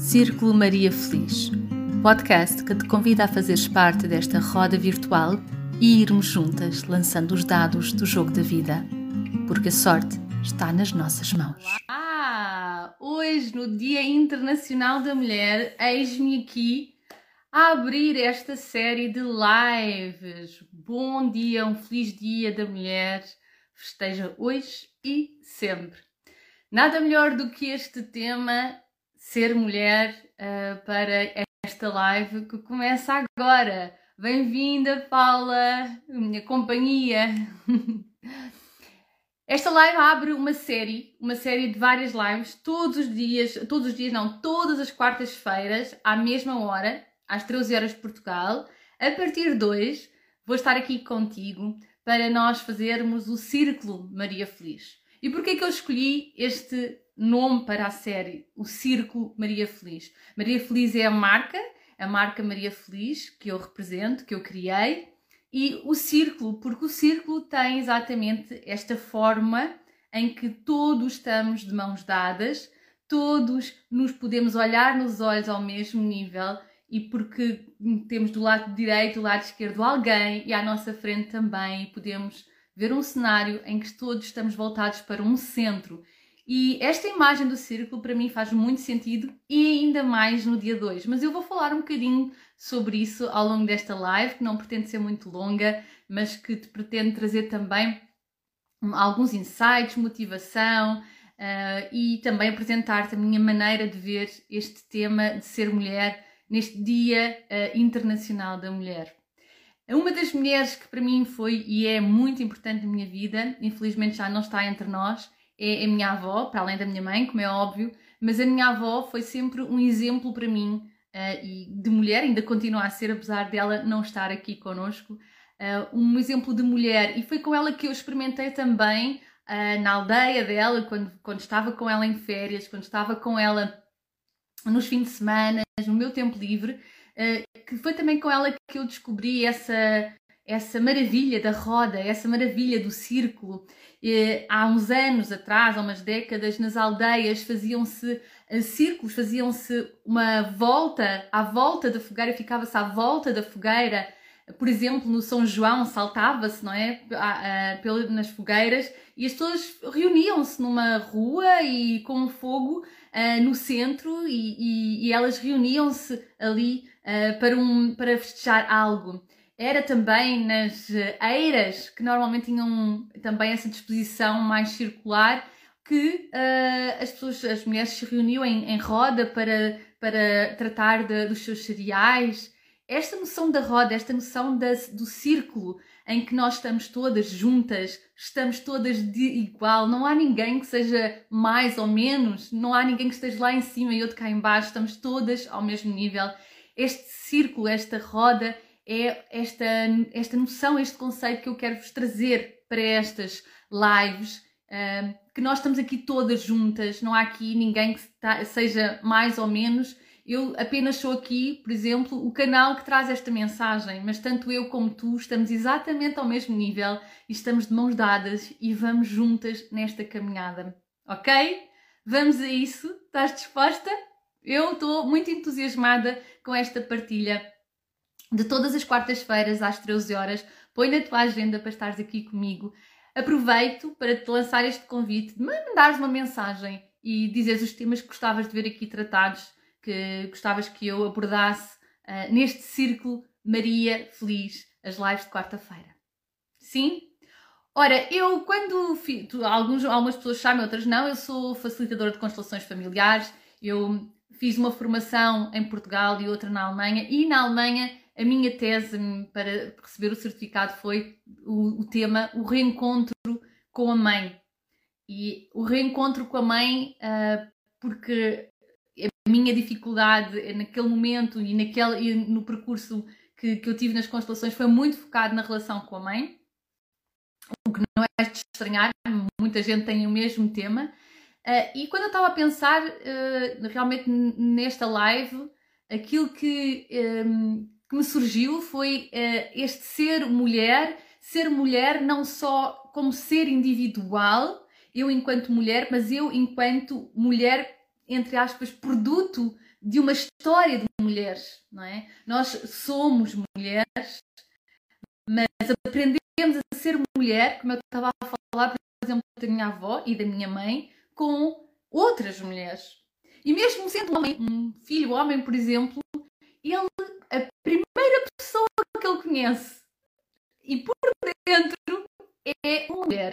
Círculo Maria Feliz, podcast que te convida a fazeres parte desta roda virtual e irmos juntas lançando os dados do jogo da vida, porque a sorte está nas nossas mãos. Ah, hoje, no Dia Internacional da Mulher, eis-me aqui a abrir esta série de lives. Bom dia, um feliz Dia da Mulher. Festeja hoje e sempre. Nada melhor do que este tema, ser mulher, uh, para esta live que começa agora. Bem-vinda, Paula, minha companhia. Esta live abre uma série, uma série de várias lives, todos os dias, todos os dias não, todas as quartas-feiras, à mesma hora, às 13 horas de Portugal. A partir de hoje, vou estar aqui contigo para nós fazermos o Círculo Maria Feliz. E porquê que eu escolhi este nome para a série, o Círculo Maria Feliz? Maria Feliz é a marca, a marca Maria Feliz que eu represento, que eu criei, e o círculo, porque o círculo tem exatamente esta forma em que todos estamos de mãos dadas, todos nos podemos olhar nos olhos ao mesmo nível e porque temos do lado direito, do lado esquerdo alguém e à nossa frente também podemos ver um cenário em que todos estamos voltados para um centro. E esta imagem do círculo para mim faz muito sentido e ainda mais no dia 2. Mas eu vou falar um bocadinho sobre isso ao longo desta live, que não pretende ser muito longa, mas que te pretende trazer também alguns insights, motivação uh, e também apresentar-te a minha maneira de ver este tema de ser mulher neste Dia uh, Internacional da Mulher. Uma das mulheres que para mim foi e é muito importante na minha vida, infelizmente já não está entre nós, é a minha avó, para além da minha mãe, como é óbvio, mas a minha avó foi sempre um exemplo para mim uh, e de mulher, ainda continua a ser, apesar dela não estar aqui connosco, uh, um exemplo de mulher. E foi com ela que eu experimentei também uh, na aldeia dela, quando, quando estava com ela em férias, quando estava com ela nos fins de semana, no meu tempo livre, que foi também com ela que eu descobri essa, essa maravilha da roda, essa maravilha do círculo. E, há uns anos atrás, há umas décadas, nas aldeias faziam-se eh, círculos, faziam-se uma volta à volta da fogueira, ficava-se à volta da fogueira. Por exemplo, no São João saltava-se, não é? Nas fogueiras e as pessoas reuniam-se numa rua e com um fogo uh, no centro e, e, e elas reuniam-se ali uh, para, um, para festejar algo. Era também nas eiras, que normalmente tinham também essa disposição mais circular, que uh, as pessoas, as mulheres se reuniam em, em roda para, para tratar de, dos seus cereais. Esta noção da roda, esta noção da, do círculo, em que nós estamos todas juntas, estamos todas de igual, não há ninguém que seja mais ou menos, não há ninguém que esteja lá em cima e outro cá em baixo, estamos todas ao mesmo nível este círculo, esta roda, é esta, esta noção, este conceito que eu quero vos trazer para estas lives, uh, que nós estamos aqui todas juntas, não há aqui ninguém que seja mais ou menos. Eu apenas sou aqui, por exemplo, o canal que traz esta mensagem, mas tanto eu como tu estamos exatamente ao mesmo nível e estamos de mãos dadas e vamos juntas nesta caminhada, ok? Vamos a isso? Estás disposta? Eu estou muito entusiasmada com esta partilha de todas as quartas-feiras às 13 horas. Põe na tua agenda para estares aqui comigo. Aproveito para te lançar este convite de mandares uma mensagem e dizeres os temas que gostavas de ver aqui tratados, que gostavas que eu abordasse uh, neste círculo Maria Feliz, as lives de quarta-feira. Sim? Ora, eu quando tu, alguns, algumas pessoas sabem, outras não, eu sou facilitadora de constelações familiares, eu fiz uma formação em Portugal e outra na Alemanha, e na Alemanha a minha tese para receber o certificado foi o, o tema o reencontro com a mãe. E o reencontro com a mãe, uh, porque a minha dificuldade naquele momento e, naquele, e no percurso que, que eu tive nas constelações foi muito focado na relação com a mãe, o que não é de estranhar, muita gente tem o mesmo tema. Uh, e quando eu estava a pensar uh, realmente nesta live, aquilo que, um, que me surgiu foi uh, este ser mulher, ser mulher não só como ser individual, eu enquanto mulher, mas eu enquanto mulher entre aspas, produto de uma história de mulheres, não é? Nós somos mulheres, mas aprendemos a ser mulher, como eu estava a falar, por exemplo, da minha avó e da minha mãe, com outras mulheres. E mesmo sendo um homem, um filho homem, por exemplo, ele, a primeira pessoa que ele conhece e por dentro é uma mulher.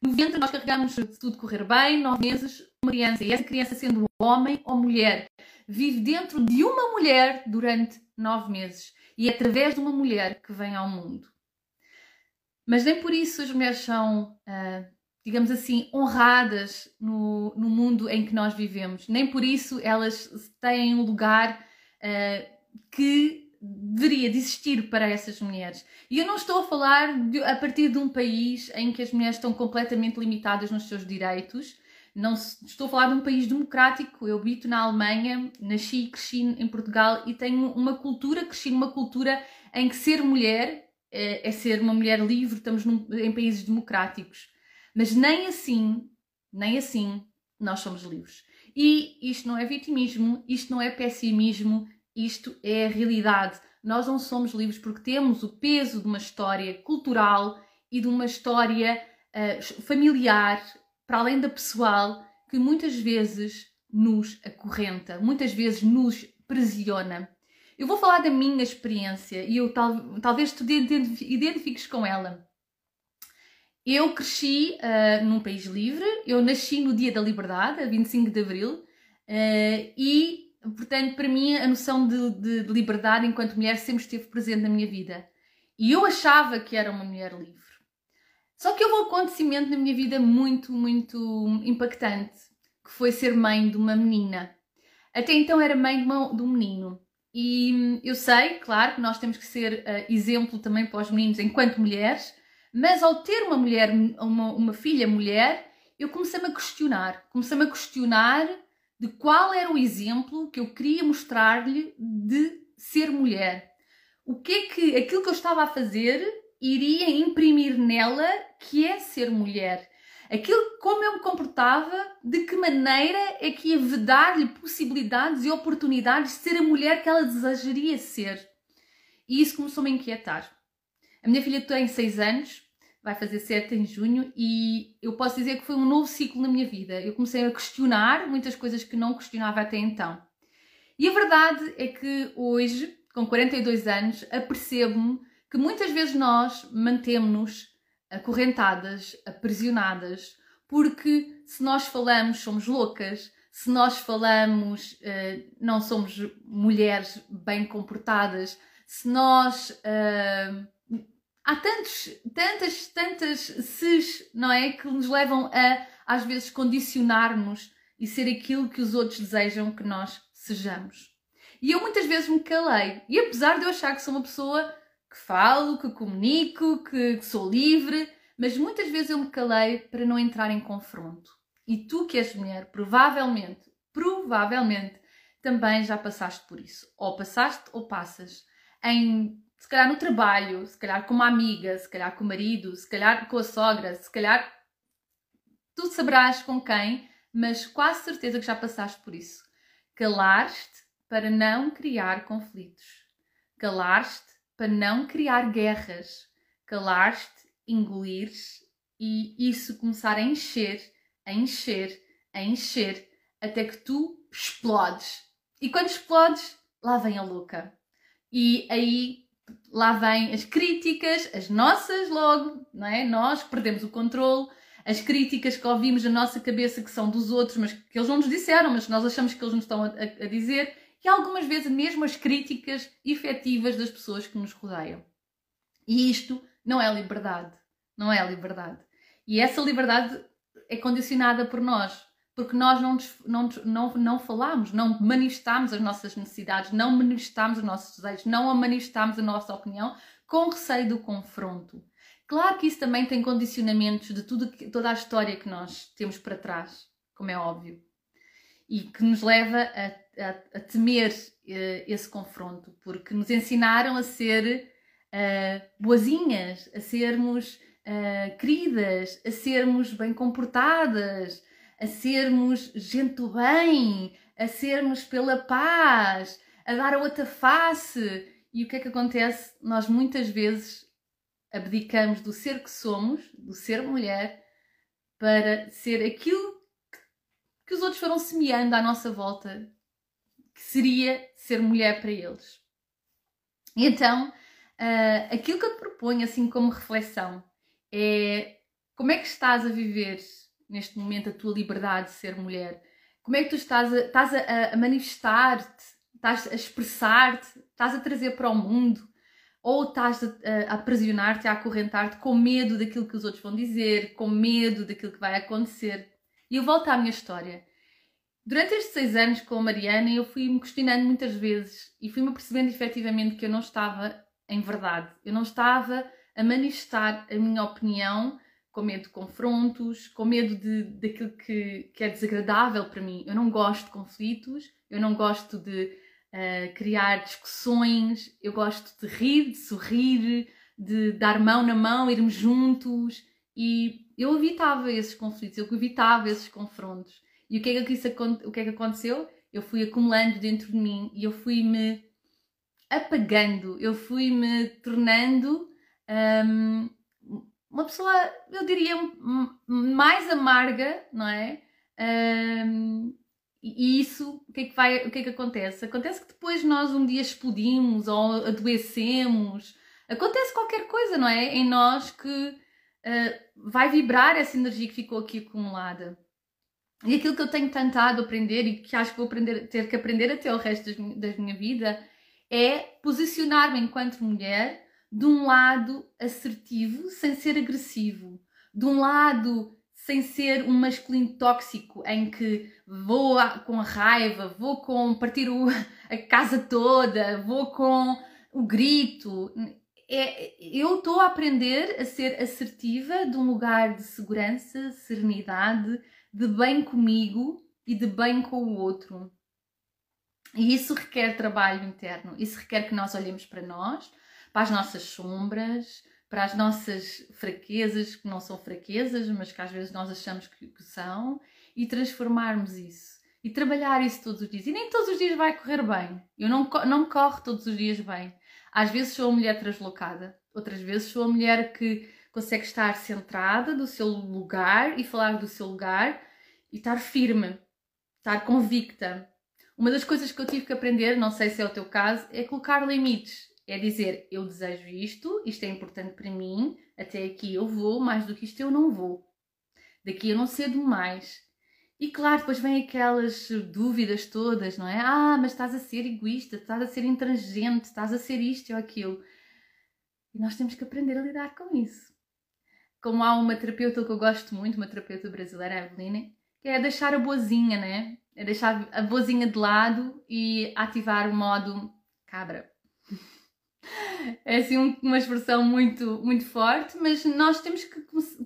No ventre nós carregamos, tudo correr bem, nove meses, uma criança. E essa criança, sendo homem ou mulher, vive dentro de uma mulher durante nove meses. E é através de uma mulher que vem ao mundo. Mas nem por isso as mulheres são, uh, digamos assim, honradas no, no mundo em que nós vivemos. Nem por isso elas têm um lugar que deveria de existir para essas mulheres. E eu não estou a falar de, a partir de um país em que as mulheres estão completamente limitadas nos seus direitos. Não estou a falar de um país democrático. Eu habito na Alemanha, nasci e cresci em Portugal e tenho uma cultura, cresci numa cultura em que ser mulher é, é ser uma mulher livre, estamos num, em países democráticos. Mas nem assim, nem assim, nós somos livres. E isto não é vitimismo, isto não é pessimismo, isto é a realidade. Nós não somos livres porque temos o peso de uma história cultural e de uma história uh, familiar, para além da pessoal, que muitas vezes nos acorrenta, muitas vezes nos presiona. Eu vou falar da minha experiência e eu tal, talvez tu identifiques com ela. Eu cresci uh, num país livre, eu nasci no dia da liberdade, a 25 de abril, uh, e, portanto, para mim a noção de, de, de, liberdade enquanto mulher sempre esteve presente na minha vida. E eu achava que era uma mulher livre. Só que houve um acontecimento na minha vida muito, muito impactante, que foi ser mãe de uma menina. Até então era mãe de, uma, de um menino. E eu sei, claro, que nós temos que ser uh, exemplo também para os meninos enquanto mulheres, mas ao ter uma mulher, uma, uma filha mulher, eu comecei-me a questionar. Comecei-me a questionar de qual era o exemplo que eu queria mostrar-lhe de ser mulher. O que é que aquilo que eu estava a fazer iria imprimir nela que é ser mulher? aquilo como eu me comportava, de que maneira é que ia vedar-lhe possibilidades e oportunidades de ser a mulher que ela desejaria ser. E isso começou-me a inquietar. A minha filha tem 6 anos, vai fazer 7 em junho, e eu posso dizer que foi um novo ciclo na minha vida. Eu comecei a questionar muitas coisas que não questionava até então. E a verdade é que hoje, com 42 anos, apercebo-me que muitas vezes nós mantemos-nos acorrentadas, aprisionadas, porque se nós falamos somos loucas, se nós falamos uh, não somos mulheres bem comportadas, se nós. Uh, há tantos, tantas, tantas ses, não é? Que nos levam a, às vezes, condicionar-nos e ser aquilo que os outros desejam que nós sejamos. E eu muitas vezes me calei. E apesar de eu achar que sou uma pessoa que falo, que comunico, que, que sou livre, mas muitas vezes eu me calei para não entrar em confronto. E tu que és mulher, provavelmente, provavelmente, também já passaste por isso. Ou passaste ou passas. Em, se calhar no trabalho, se calhar com uma amiga, se calhar com o marido, se calhar com a sogra, se calhar tu saberás com quem, mas quase certeza que já passaste por isso. Calaste para não criar conflitos. Calaste para não criar guerras, calar-te, engolir e isso começar a encher, a encher, a encher, até que tu explodes. E quando explodes, lá vem a louca. E aí lá vêm as críticas, as nossas logo, não é? Nós perdemos o controle, as críticas que ouvimos na nossa cabeça que são dos outros, mas que eles não nos disseram, mas nós achamos que eles nos estão a, a dizer, e algumas vezes mesmo as críticas efetivas das pessoas que nos rodeiam. E isto não é liberdade. Não é liberdade. E essa liberdade é condicionada por nós, porque nós não, não, não, não falamos, não manifestamos as nossas necessidades, não manifestamos os nossos desejos, não manifestamos a nossa opinião com receio do confronto. Claro que isso também tem condicionamentos de tudo, toda a história que nós temos para trás, como é óbvio, e que nos leva a a, a temer uh, esse confronto, porque nos ensinaram a ser uh, boazinhas, a sermos uh, queridas, a sermos bem comportadas, a sermos gente do bem, a sermos pela paz, a dar a outra face. E o que é que acontece? Nós muitas vezes abdicamos do ser que somos, do ser mulher, para ser aquilo que os outros foram semeando à nossa volta, que seria ser mulher para eles. E então, uh, aquilo que eu te proponho, assim como reflexão, é como é que estás a viver neste momento a tua liberdade de ser mulher? Como é que tu estás a, estás a, a manifestar-te, estás a expressar-te, estás a trazer para o mundo? Ou estás a, a aprisionar-te, a acorrentar-te com medo daquilo que os outros vão dizer, com medo daquilo que vai acontecer? E eu volto à minha história. Durante estes seis anos com a Mariana, eu fui-me questionando muitas vezes e fui-me percebendo efetivamente que eu não estava em verdade. Eu não estava a manifestar a minha opinião com medo de confrontos, com medo de, daquilo que, que é desagradável para mim. Eu não gosto de conflitos, eu não gosto de uh, criar discussões, eu gosto de rir, de sorrir, de dar mão na mão, irmos juntos. E eu evitava esses conflitos, eu evitava esses confrontos. E o que é que, isso, o que, é que aconteceu? Eu fui acumulando dentro de mim e eu fui-me apagando, eu fui-me tornando um, uma pessoa, eu diria, mais amarga, não é? Um, e isso, o que, é que vai, o que é que acontece? Acontece que depois nós um dia explodimos ou adoecemos, acontece qualquer coisa, não é? Em nós que uh, vai vibrar essa energia que ficou aqui acumulada. E aquilo que eu tenho tentado aprender e que acho que vou aprender, ter que aprender até o resto da minha vida é posicionar-me enquanto mulher de um lado assertivo sem ser agressivo, de um lado sem ser um masculino tóxico em que vou com a raiva, vou com partir o, a casa toda, vou com o grito. É, eu estou a aprender a ser assertiva de um lugar de segurança, serenidade, de bem comigo e de bem com o outro. E isso requer trabalho interno, isso requer que nós olhemos para nós, para as nossas sombras, para as nossas fraquezas, que não são fraquezas, mas que às vezes nós achamos que, que são, e transformarmos isso. E trabalhar isso todos os dias. E nem todos os dias vai correr bem. Eu não, não corro todos os dias bem. Às vezes sou a mulher translocada, outras vezes sou a mulher que consegue estar centrada no seu lugar e falar do seu lugar e estar firme, estar convicta. Uma das coisas que eu tive que aprender, não sei se é o teu caso, é colocar limites. É dizer, eu desejo isto, isto é importante para mim, até aqui eu vou, mais do que isto eu não vou. Daqui eu não cedo mais. E claro, depois vem aquelas dúvidas todas, não é? Ah, mas estás a ser egoísta, estás a ser intransigente, estás a ser isto ou aquilo. E nós temos que aprender a lidar com isso. Como há uma terapeuta que eu gosto muito, uma terapeuta brasileira, a Eveline, que é deixar a boazinha, né? É deixar a boazinha de lado e ativar o modo cabra. É assim uma expressão muito, muito forte, mas nós temos que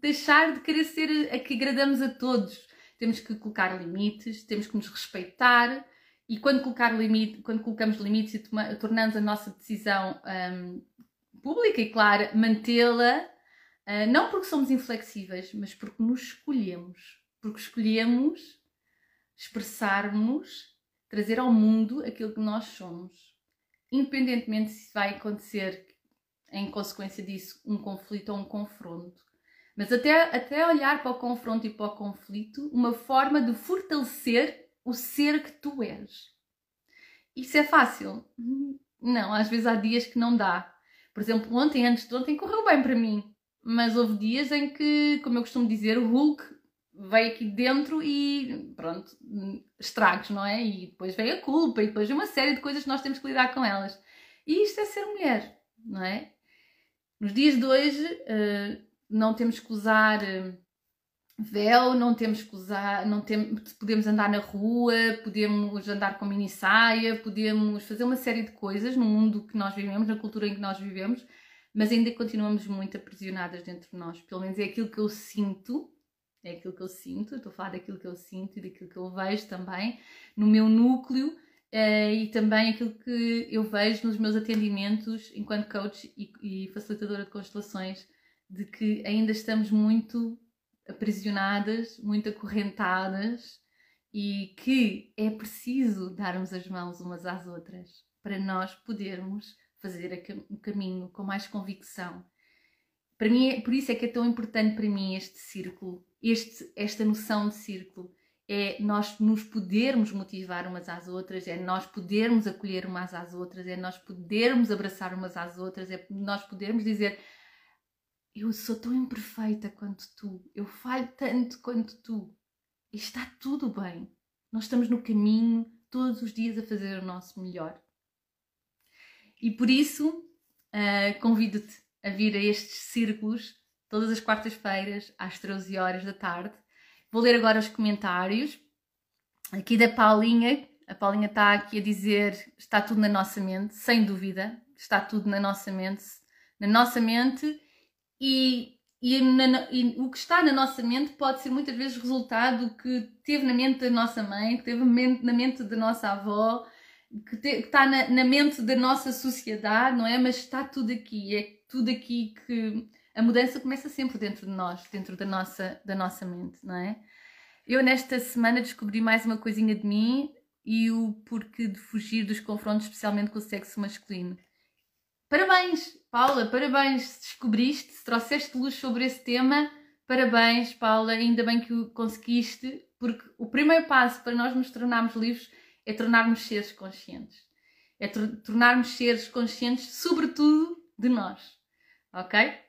deixar de querer ser a que agradamos a todos. Temos que colocar limites, temos que nos respeitar e quando, colocar limite, quando colocamos limites e tornamos a nossa decisão um, pública e clara, mantê-la, uh, não porque somos inflexíveis, mas porque nos escolhemos. Porque escolhemos expressarmos, trazer ao mundo aquilo que nós somos independentemente se vai acontecer em consequência disso um conflito ou um confronto. Mas até, até olhar para o confronto e para o conflito, uma forma de fortalecer o ser que tu és. Isso é fácil? Não, às vezes há dias que não dá. Por exemplo, ontem, antes de ontem, correu bem para mim. Mas houve dias em que, como eu costumo dizer, o Hulk veio aqui dentro e pronto, estragos, não é? E depois veio a culpa e depois uma série de coisas que nós temos que lidar com elas. E isto é ser mulher, não é? Nos dias de hoje uh, não temos que usar uh, véu, não temos que usar, não tem, podemos andar na rua, podemos andar com mini saia, podemos fazer uma série de coisas no mundo que nós vivemos, na cultura em que nós vivemos, mas ainda continuamos muito aprisionadas dentro de nós. Pelo menos é aquilo que eu sinto é aquilo que eu sinto, estou a falar daquilo que eu sinto e daquilo que eu vejo também no meu núcleo uh, e também aquilo que eu vejo nos meus atendimentos enquanto coach e, e facilitadora de constelações, de que ainda estamos muito aprisionadas, muito acorrentadas e que é preciso darmos as mãos umas às outras para nós podermos fazer o caminho com mais convicção. Para mim, é, por isso é que é tão importante para mim este círculo, este, esta noção de círculo. É nós nos podermos motivar umas às outras, é nós podermos acolher umas às outras, é nós podermos abraçar umas às outras, é nós podermos dizer eu sou tão imperfeita quanto tu, eu falho tanto quanto tu, e está tudo bem. Nós estamos no caminho todos os dias a fazer o nosso melhor. E por isso uh, convido-te a vir a estes círculos todas as quartas-feiras às 13 horas da tarde. Vou ler agora os comentários aqui da Paulinha. A Paulinha está aqui a dizer: está tudo na nossa mente, sem dúvida, está tudo na nossa mente, na nossa mente e e, na, e, o que está na nossa mente pode ser muitas vezes resultado que teve na mente da nossa mãe, que teve na mente da nossa avó, que, te, que está na, na, mente da nossa sociedade, não é? Mas está tudo aqui, é tudo aqui que a mudança começa sempre dentro de nós, dentro da nossa, da nossa mente, não é? Eu nesta semana descobri mais uma coisinha de mim e o porquê de fugir dos confrontos, especialmente com o sexo masculino. Parabéns, Paula, parabéns, se descobriste, se trouxeste luz sobre esse tema, parabéns, Paula, ainda bem que o conseguiste, porque o primeiro passo para nós nos tornarmos livres é tornarmos seres conscientes. É tornarmos seres conscientes, sobretudo, de nós. Ok?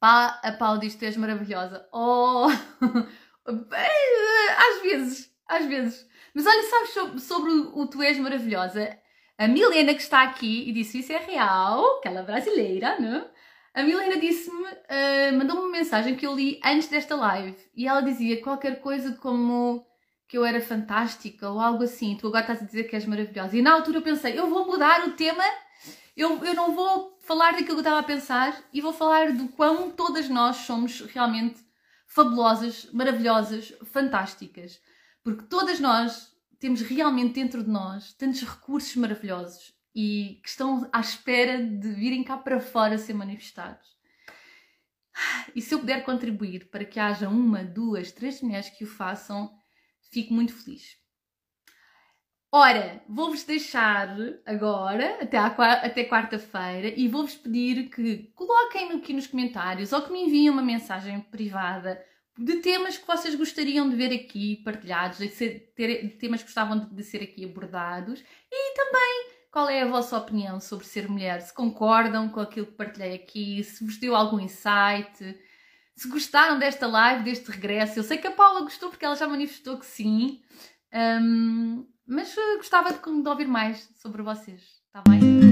Pá, a Paula diz: Tu és maravilhosa. Oh! às vezes, às vezes. Mas olha, sabes sobre o Tu és maravilhosa? A Milena, que está aqui e disse isso é real, aquela brasileira, né? A Milena disse-me, uh, mandou-me uma mensagem que eu li antes desta live e ela dizia qualquer coisa como que eu era fantástica ou algo assim. Tu agora estás a dizer que és maravilhosa. E na altura eu pensei, eu vou mudar o tema, eu, eu não vou falar daquilo que eu estava a pensar e vou falar do quão todas nós somos realmente fabulosas, maravilhosas, fantásticas. Porque todas nós temos realmente dentro de nós tantos recursos maravilhosos e que estão à espera de virem cá para fora ser manifestados. E se eu puder contribuir para que haja uma, duas, três mulheres que o façam, fico muito feliz. Ora, vou-vos deixar agora, até, até quarta-feira, e vou-vos pedir que coloquem aqui nos comentários ou que me enviem uma mensagem privada de temas que vocês gostariam de ver aqui partilhados, de, ser, de temas que gostavam de, de ser aqui abordados e também qual é a vossa opinião sobre ser mulher, se concordam com aquilo que partilhei aqui, se vos deu algum insight, se gostaram desta live, deste regresso. Eu sei que a Paula gostou porque ela já manifestou que sim, um, mas gostava de, de ouvir mais sobre vocês, está bem?